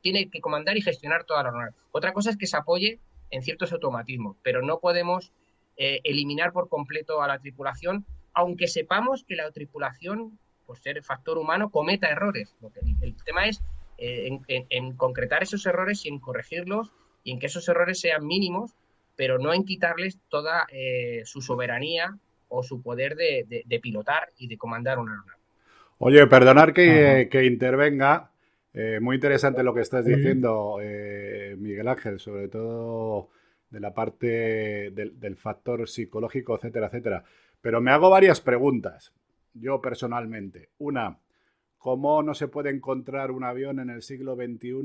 tiene que comandar y gestionar toda la aeronave. Otra cosa es que se apoye en ciertos automatismos, pero no podemos eh, eliminar por completo a la tripulación, aunque sepamos que la tripulación, por ser factor humano, cometa errores. el tema es eh, en, concretar esos errores y en corregirlos y en que esos errores sean mínimos, pero no en quitarles toda eh, su soberanía o su poder de, pilotar y de comandar una aeronave. Oye, perdonar que, intervenga. Eh, muy interesante lo que estás diciendo, Miguel Ángel, sobre todo de la parte del, factor psicológico, etcétera, etcétera. Pero me hago varias preguntas, yo personalmente. Una, ¿cómo no se puede encontrar un avión en el siglo XXI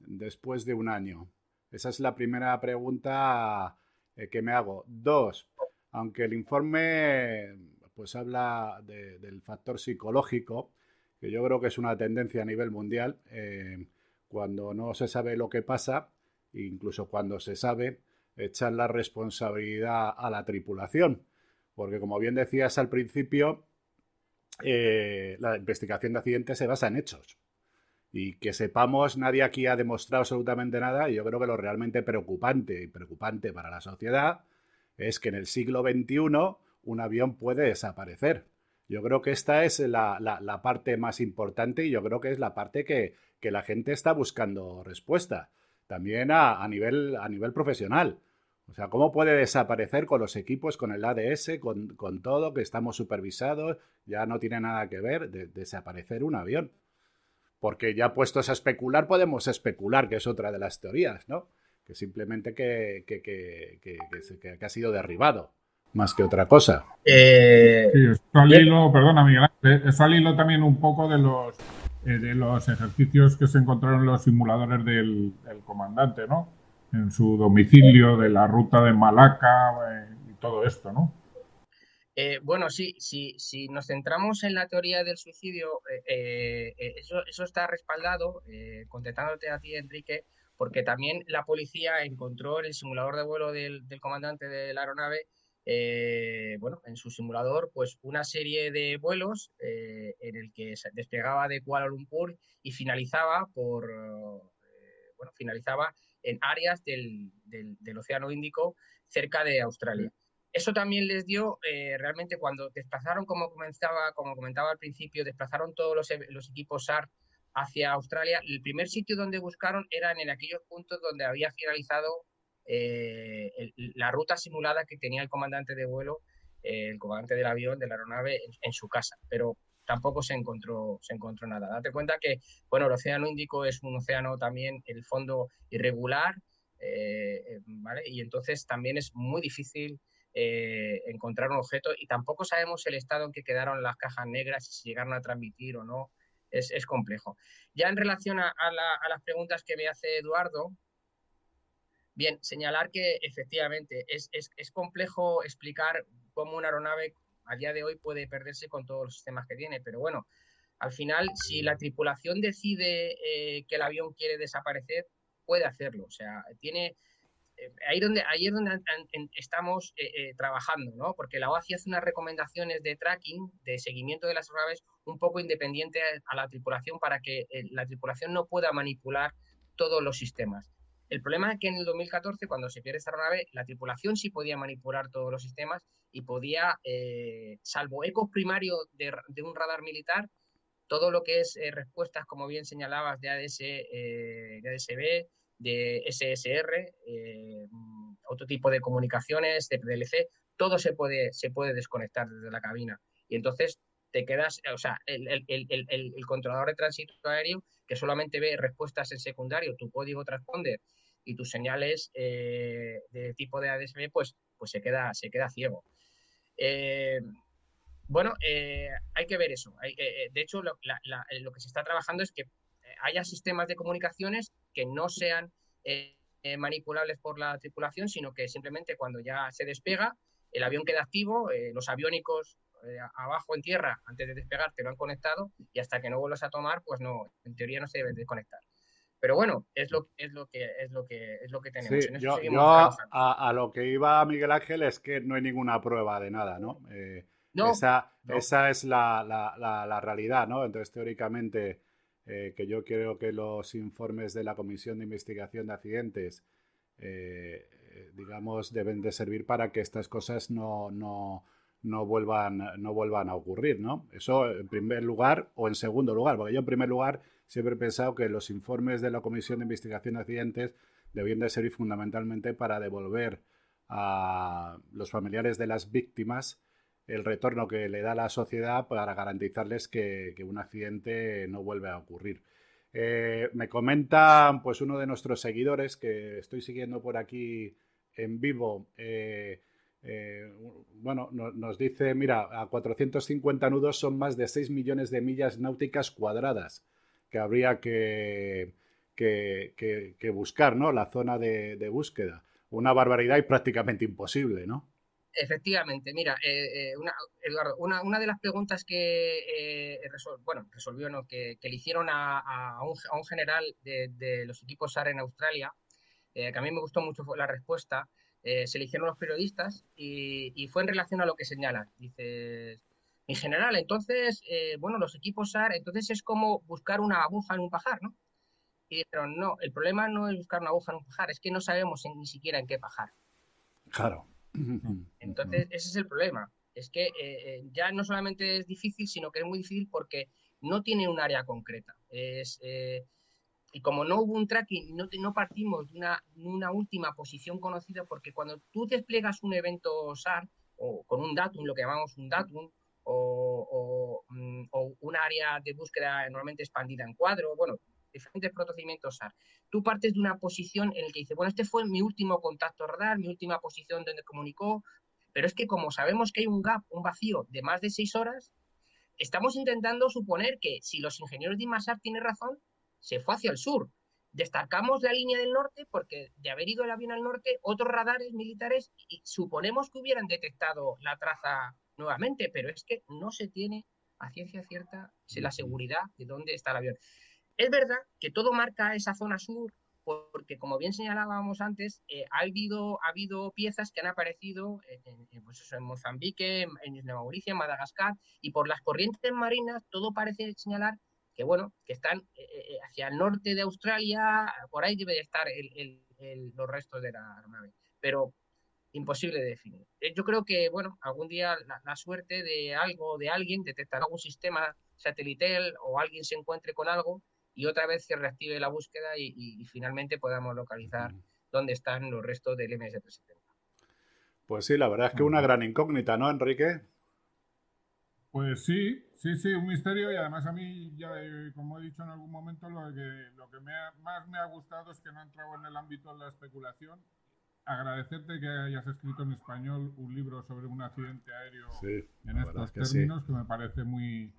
después de un año? Esa es la primera pregunta eh, que me hago. Dos, aunque el informe pues habla del factor psicológico, que yo creo que es una tendencia a nivel mundial, eh, cuando no se sabe lo que pasa, incluso cuando se sabe, echar la responsabilidad a la tripulación. Porque como bien decías al principio, eh, la investigación de accidentes se basa en hechos. Y que sepamos, nadie aquí ha demostrado absolutamente nada. Y yo creo que lo realmente preocupante y preocupante para la sociedad es que en el siglo XXI un avión puede desaparecer. Yo creo que esta es la, parte más importante y yo creo que es la parte que, que la gente está buscando respuesta también a, nivel, a nivel profesional. O sea, ¿cómo puede desaparecer con los equipos, con el ADS, con, todo, que estamos supervisados? Ya no tiene nada que ver de, desaparecer un avión. Porque ya puestos a especular, podemos especular, que es otra de las teorías, ¿no? Que simplemente que, que, que, ha sido derribado, más que otra cosa. Eh, sí, esto al hilo, perdona Miguel, eso al hilo también un poco de los eh, de los ejercicios que se encontraron en los simuladores del, comandante, ¿no? En su domicilio, de la ruta de Malaca eh, y todo esto, ¿no? Eh, bueno, sí, sí, si nos centramos en la teoría del suicidio, eso, eso, está respaldado, contestándote a ti, Enrique, porque también la policía encontró en el simulador de vuelo del, comandante de la aeronave eh, bueno, en su simulador, pues una serie de vuelos eh, en el que se despegaba de Kuala Lumpur y finalizaba por, eh, bueno, finalizaba en áreas del, del, Océano Índico cerca de Australia. Eso también les dio, realmente cuando desplazaron, como comentaba, como comentaba al principio, desplazaron todos los, los equipos SAR hacia Australia, el primer sitio donde buscaron era en aquellos puntos donde había finalizado eh, la ruta simulada que tenía el comandante de vuelo, eh, el comandante del avión, de la aeronave, en, su casa. Pero tampoco se encontró, se encontró nada. Date cuenta que, bueno, el Océano Índico es un océano también, el fondo irregular, eh, ¿vale? Y entonces también es muy difícil encontrar un objeto y tampoco sabemos el estado en que quedaron las cajas negras, si llegaron a transmitir o no. Es, es complejo. Ya en relación a, a las preguntas que me hace Eduardo, Bien, señalar que efectivamente es, complejo explicar cómo una aeronave a día de hoy puede perderse con todos los sistemas que tiene, pero bueno, al final, si la tripulación decide eh, que el avión quiere desaparecer, puede hacerlo. O sea, tiene. Eh, ahí, donde, es donde estamos eh, trabajando, ¿no? Porque la OACI hace unas recomendaciones de tracking, de seguimiento de las aeronaves, un poco independiente a la tripulación para que la tripulación no pueda manipular todos los sistemas. El problema es que en el 2014, cuando se pierde esta aeronave, la tripulación sí podía manipular todos los sistemas y podía, eh, salvo ecos primarios de, un radar militar, todo lo que es eh, respuestas, como bien señalabas, de, ADS, eh, de ADSB, de SSR, otro tipo de comunicaciones, de PDLC, todo se puede, se puede desconectar desde la cabina. Y entonces te quedas, o sea, el, el, controlador de tránsito aéreo que solamente ve respuestas en secundario, tu código transponder y tus señales eh, de tipo de ADSB, pues, pues se, queda, se queda ciego. Eh, bueno, eh, hay que ver eso. de hecho, lo, lo, que se está trabajando es que haya sistemas de comunicaciones que no sean manipulables por la tripulación, sino que simplemente cuando ya se despega, el avión queda activo, los aviónicos eh, abajo en tierra antes de despegar te lo han conectado y hasta que no vuelvas a tomar, pues no, en teoría no se debe desconectar. Pero bueno, es lo, es lo, que, es lo, que, es lo que tenemos. yo, a, lo que iba Miguel Ángel es que no hay ninguna prueba de nada, ¿no? Eh, esa, esa es la, la, la, realidad, ¿no? Entonces, teóricamente, eh, que yo creo que los informes de la Comisión de Investigación de Accidentes, digamos, deben de servir para que estas cosas no, no, no vuelvan, no vuelvan a ocurrir, ¿no? Eso en primer lugar o en segundo lugar, porque yo en primer lugar siempre he pensado que los informes de la Comisión de Investigación de Accidentes debían de servir fundamentalmente para devolver a los familiares de las víctimas el retorno que le da la sociedad para garantizarles que, un accidente no vuelve a ocurrir. Eh, me comenta pues uno de nuestros seguidores que estoy siguiendo por aquí en vivo. Eh, eh, bueno, nos dice, mira, a 450 nudos son más de 6 millones de millas náuticas cuadradas que habría que, que, buscar, ¿no? La zona de, de, búsqueda. Una barbaridad y prácticamente imposible, ¿no? Efectivamente, mira, eh, eh, una, Eduardo, una, una, de las preguntas que eh, bueno, resolvió, ¿no? que, le hicieron a, a, un, a un, general de, de, los equipos SAR en Australia, que a mí me gustó mucho la respuesta, se le hicieron los periodistas y, y, fue en relación a lo que señalan. Dice, en general, entonces, bueno, los equipos SAR, entonces es como buscar una aguja en un pajar, ¿no? Y dijeron, no, el problema no es buscar una aguja en un pajar, es que no sabemos ni siquiera en qué pajar. Claro. Entonces, ese es el problema. Es que eh, eh, ya no solamente es difícil, sino que es muy difícil porque no tiene un área concreta. Es, eh, y como no hubo un tracking, no, no partimos de una, una, última posición conocida, porque cuando tú desplegas un evento SAR o con un datum, lo que llamamos un datum, o, o, mm, o un área de búsqueda normalmente expandida en cuadro, bueno, diferentes procedimientos SAR. Tú partes de una posición en la que dice, bueno, este fue mi último contacto radar, mi última posición donde comunicó, pero es que como sabemos que hay un gap, un vacío de más de seis horas, estamos intentando suponer que si los ingenieros de IMASAR tienen razón, se fue hacia el sur. Destacamos la línea del norte porque de haber ido el avión al norte, otros radares militares y suponemos que hubieran detectado la traza nuevamente, pero es que no se tiene a ciencia cierta la seguridad de dónde está el avión. Es verdad que todo marca esa zona sur porque, como bien señalábamos antes, eh, ha, habido, ha habido piezas que han aparecido en, pues en Mozambique, en, en Mauricio, en Madagascar, y por las corrientes marinas todo parece señalar que, bueno, que están eh, eh, hacia el norte de Australia, por ahí debe de estar los restos de la nave. Pero imposible de definir. Yo creo que, bueno, algún día la, la suerte de algo, de alguien, detectar algún sistema satelital o alguien se encuentre con algo y otra vez se reactive la búsqueda y, finalmente podamos localizar dónde están los restos del MS-370. Pues sí, la verdad es que una gran incógnita, ¿no, Enrique? Pues sí, sí, sí, un misterio y además a mí, ya, eh, como he dicho en algún momento, lo que, lo que más me ha gustado es que no he entrado en el ámbito de la especulación. Agradecerte que hayas escrito en español un libro sobre un accidente aéreo en estos términos, que me parece muy,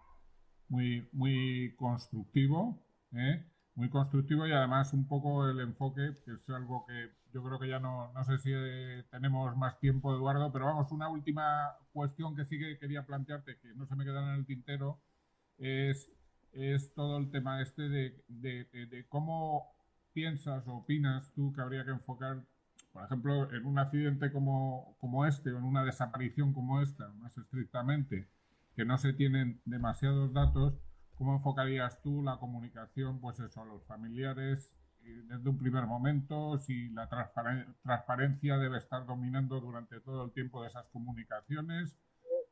muy, muy constructivo ¿eh? muy constructivo y además un poco el enfoque, que es algo que yo creo que ya no, no sé si eh, tenemos más tiempo, Eduardo, pero vamos, una última cuestión que sí que quería plantearte, que no se me queda en el tintero, es, es todo el tema este de, de, cómo piensas o opinas tú que habría que enfocar, por ejemplo, en un accidente como, como este o en una desaparición como esta, más estrictamente, que no se tienen demasiados datos, ¿Cómo enfocarías tú la comunicación, pues eso, a los familiares desde un primer momento? Si la transparencia debe estar dominando durante todo el tiempo de esas comunicaciones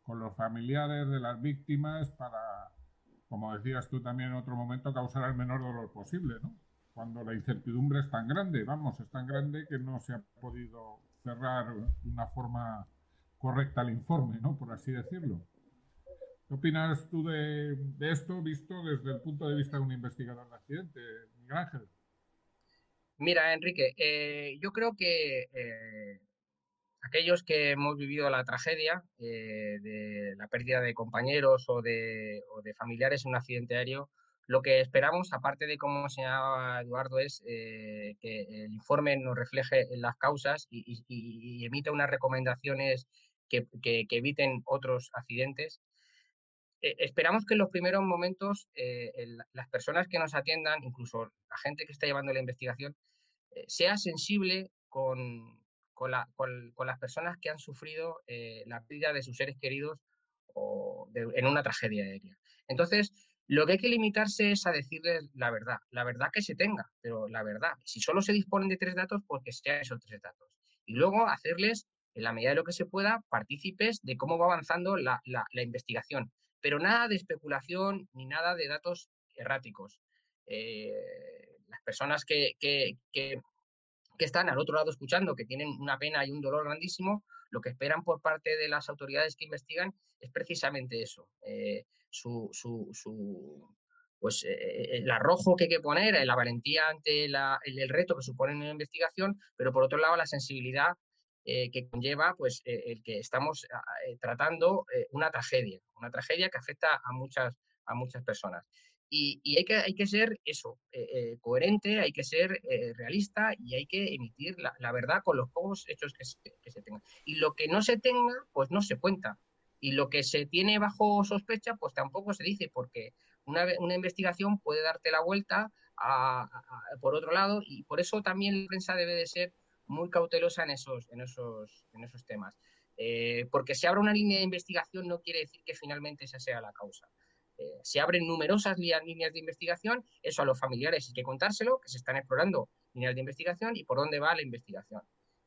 con los familiares de las víctimas para, como decías tú también en otro momento, causar el menor dolor posible, ¿no? Cuando la incertidumbre es tan grande, vamos, es tan grande que no se ha podido cerrar de una forma correcta el informe, ¿no? Por así decirlo. ¿Qué opinas tú de, esto visto desde el punto de vista de un investigador de accidente, Miguel Ángel? Mira, Enrique, eh, yo creo que eh, aquellos que hemos vivido la tragedia eh, de la pérdida de compañeros o de, familiares en un accidente aéreo, lo que esperamos, aparte de como señalaba Eduardo, es que el informe nos refleje las causas y, emita unas recomendaciones que, eviten otros accidentes eh, esperamos que en los primeros momentos eh, las personas que nos atiendan, incluso la gente que está llevando la investigación, eh, sea sensible con, con, las personas que han sufrido la pérdida de sus seres queridos o en una tragedia aérea. Entonces, lo que hay que limitarse es a decirles la verdad, la verdad que se tenga, pero la verdad. Si solo se disponen de tres datos, pues que sean esos tres datos. Y luego hacerles, en la medida de lo que se pueda, partícipes de cómo va avanzando la, la investigación pero nada de especulación ni nada de datos erráticos. Eh, las personas que, están al otro lado escuchando, que tienen una pena y un dolor grandísimo, lo que esperan por parte de las autoridades que investigan es precisamente eso, eh, su, pues el arrojo que hay que poner, la valentía ante el, reto que supone una investigación, pero por otro lado la sensibilidad que conlleva pues el que estamos tratando una tragedia, una tragedia que afecta a muchas, a muchas personas. Y, hay, que, hay que ser eso, eh, eh, coherente, hay que ser eh, realista y hay que emitir la, verdad con los pocos hechos que se, tengan. Y lo que no se tenga, pues no se cuenta. Y lo que se tiene bajo sospecha, pues tampoco se dice, porque una, una investigación puede darte la vuelta por otro lado y por eso también la prensa debe de ser muy cautelosa en esos, en esos, en esos temas. porque si abre una línea de investigación no quiere decir que finalmente esa sea la causa. Eh, se abren numerosas líneas de investigación, eso a los familiares hay que contárselo, que se están explorando líneas de investigación y por dónde va la investigación.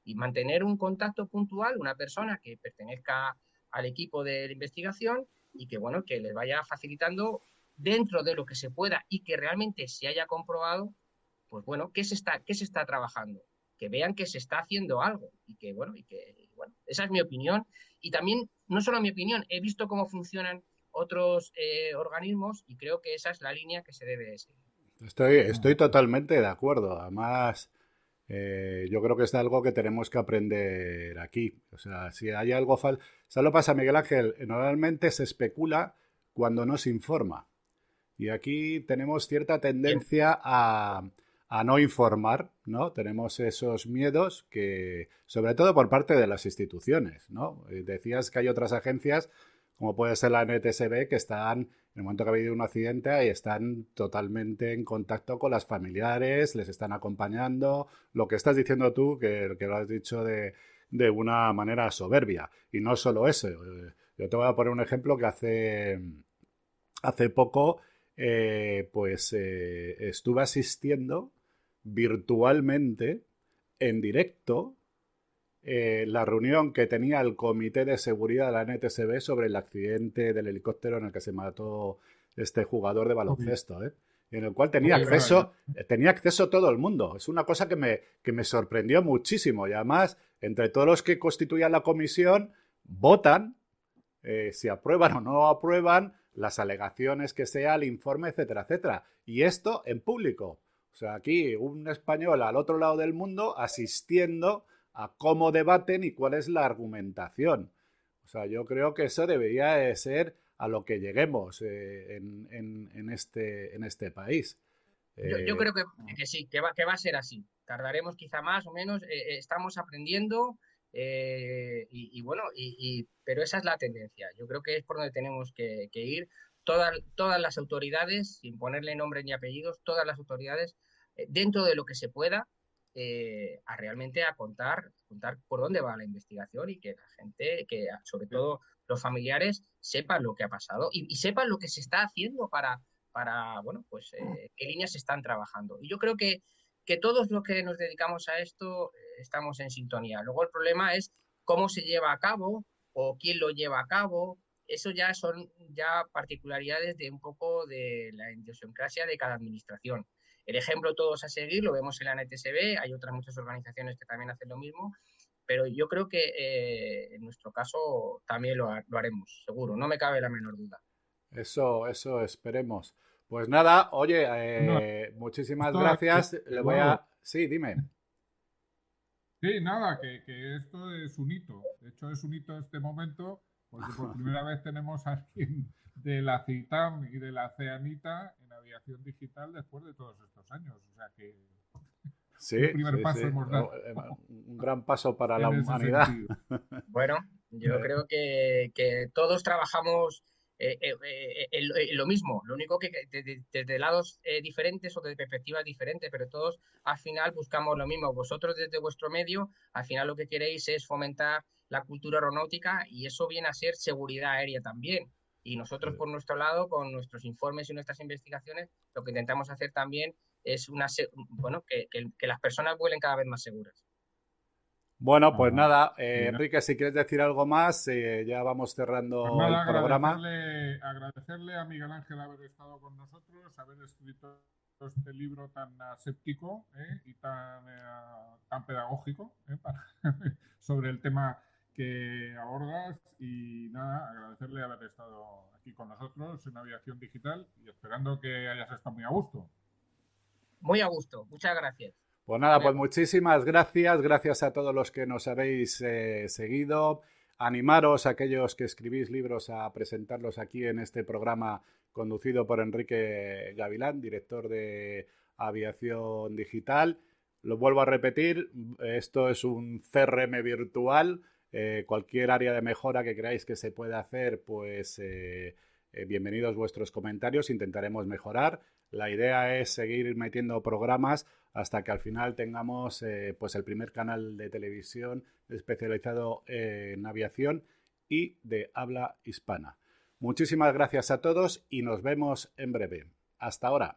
Y mantener un contacto puntual, una persona que pertenezca al equipo de investigación y que, bueno, que les vaya facilitando dentro de lo que se pueda y que realmente se haya comprobado, pues bueno, qué se está, qué se está trabajando, que vean que se está haciendo algo y que, bueno, y que, bueno, esa es mi opinión. Y también, no solo mi opinión, he visto cómo funcionan otros eh, organismos y creo que esa es la línea que se debe seguir. Estoy, estoy totalmente de acuerdo. Además, eh, yo creo que es algo que tenemos que aprender aquí. O sea, si hay algo falso. ¿Sabes lo pasa, Miguel Ángel? Normalmente se especula cuando no se informa. Y aquí tenemos cierta tendencia a, a, no informar, ¿no? Tenemos esos miedos que, sobre todo por parte de las instituciones, ¿no? Eh, decías que hay otras agencias como puede ser la NTSB, que están, en el momento que ha habido un accidente, y están totalmente en contacto con las familiares, les están acompañando. Lo que estás diciendo tú, que, que lo has dicho de, de una manera soberbia. Y no solo eso. Eh, yo te voy a poner un ejemplo que hace, hace poco, eh, pues estuve asistiendo virtualmente, en directo, eh, la reunión que tenía el Comité de Seguridad de la NTSB sobre el accidente del helicóptero en el que se mató este jugador de baloncesto, ¿eh? en el cual tenía acceso, eh, tenía acceso todo el mundo. Es una cosa que me, que me sorprendió muchísimo. Y además, entre todos los que constituían la comisión, votan si aprueban o no aprueban las alegaciones que sea, el informe, etcétera, etcétera. Y esto en público. O sea, aquí un español al otro lado del mundo asistiendo a cómo debaten y cuál es la argumentación. O sea, yo creo que eso debería ser a lo que lleguemos eh, en, este, en este país. Yo, eh, creo que, sí, que va, que va a ser así. Tardaremos quizá más o menos, eh, estamos aprendiendo y, bueno, y, pero esa es la tendencia. Yo creo que es por donde tenemos que, ir. Todas, todas las autoridades, sin ponerle nombre ni apellidos, todas las autoridades, dentro de lo que se pueda, eh, a realmente a contar, contar por dónde va la investigación y que la gente, que sobre todo los familiares, sepan lo que ha pasado y, sepan lo que se está haciendo para, para bueno, pues eh, qué líneas se están trabajando. Y yo creo que, que todos los que nos dedicamos a esto eh, estamos en sintonía. Luego el problema es cómo se lleva a cabo o quién lo lleva a cabo. Eso ya son ya particularidades de un poco de la idiosincrasia de cada administración. El ejemplo todos a seguir lo vemos en la NTSB, hay otras muchas organizaciones que también hacen lo mismo, pero yo creo que eh, en nuestro caso también lo, haremos, seguro, no me cabe la menor duda. Eso, eso esperemos. Pues nada, oye, eh, muchísimas gracias. Le voy a... Sí, dime. Sí, nada, que, que, esto es un hito. De hecho, es un hito este momento, porque por primera vez tenemos a alguien de la CITAM y de la CEANITA aviación digital después de todos estos años. O sea que sí, un primer paso hemos dado. Eh, un gran paso para la humanidad. Bueno, yo creo que, que todos trabajamos eh, eh, lo mismo, lo único que desde, lados diferentes o de perspectivas diferentes, pero todos al final buscamos lo mismo. Vosotros desde vuestro medio, al final lo que queréis es fomentar la cultura aeronáutica y eso viene a ser seguridad aérea también. Y nosotros, por nuestro lado, con nuestros informes y nuestras investigaciones, lo que intentamos hacer también es una, bueno, que, que, las personas vuelen cada vez más seguras. Bueno, pues nada, eh, Enrique, si quieres decir algo más, eh, ya vamos cerrando pues el programa. Agradecerle, agradecerle a Miguel Ángel haber estado con nosotros, haber escrito este libro tan aséptico eh, y tan, tan pedagógico sobre el tema que abordas y nada, agradecerle haber estado aquí con nosotros en Aviación Digital y esperando que hayas estado muy a gusto. Muy a gusto, muchas gracias. Pues nada, pues muchísimas gracias, gracias a todos los que nos habéis eh, seguido. Animaros a aquellos que escribís libros a presentarlos aquí en este programa conducido por Enrique Gavilán, director de Aviación Digital. Lo vuelvo a repetir, esto es un CRM virtual eh, cualquier área de mejora que creáis que se pueda hacer, pues eh, eh, bienvenidos vuestros comentarios, intentaremos mejorar. La idea es seguir metiendo programas hasta que al final tengamos pues el primer canal de televisión especializado en aviación y de habla hispana. Muchísimas gracias a todos y nos vemos en breve. Hasta ahora.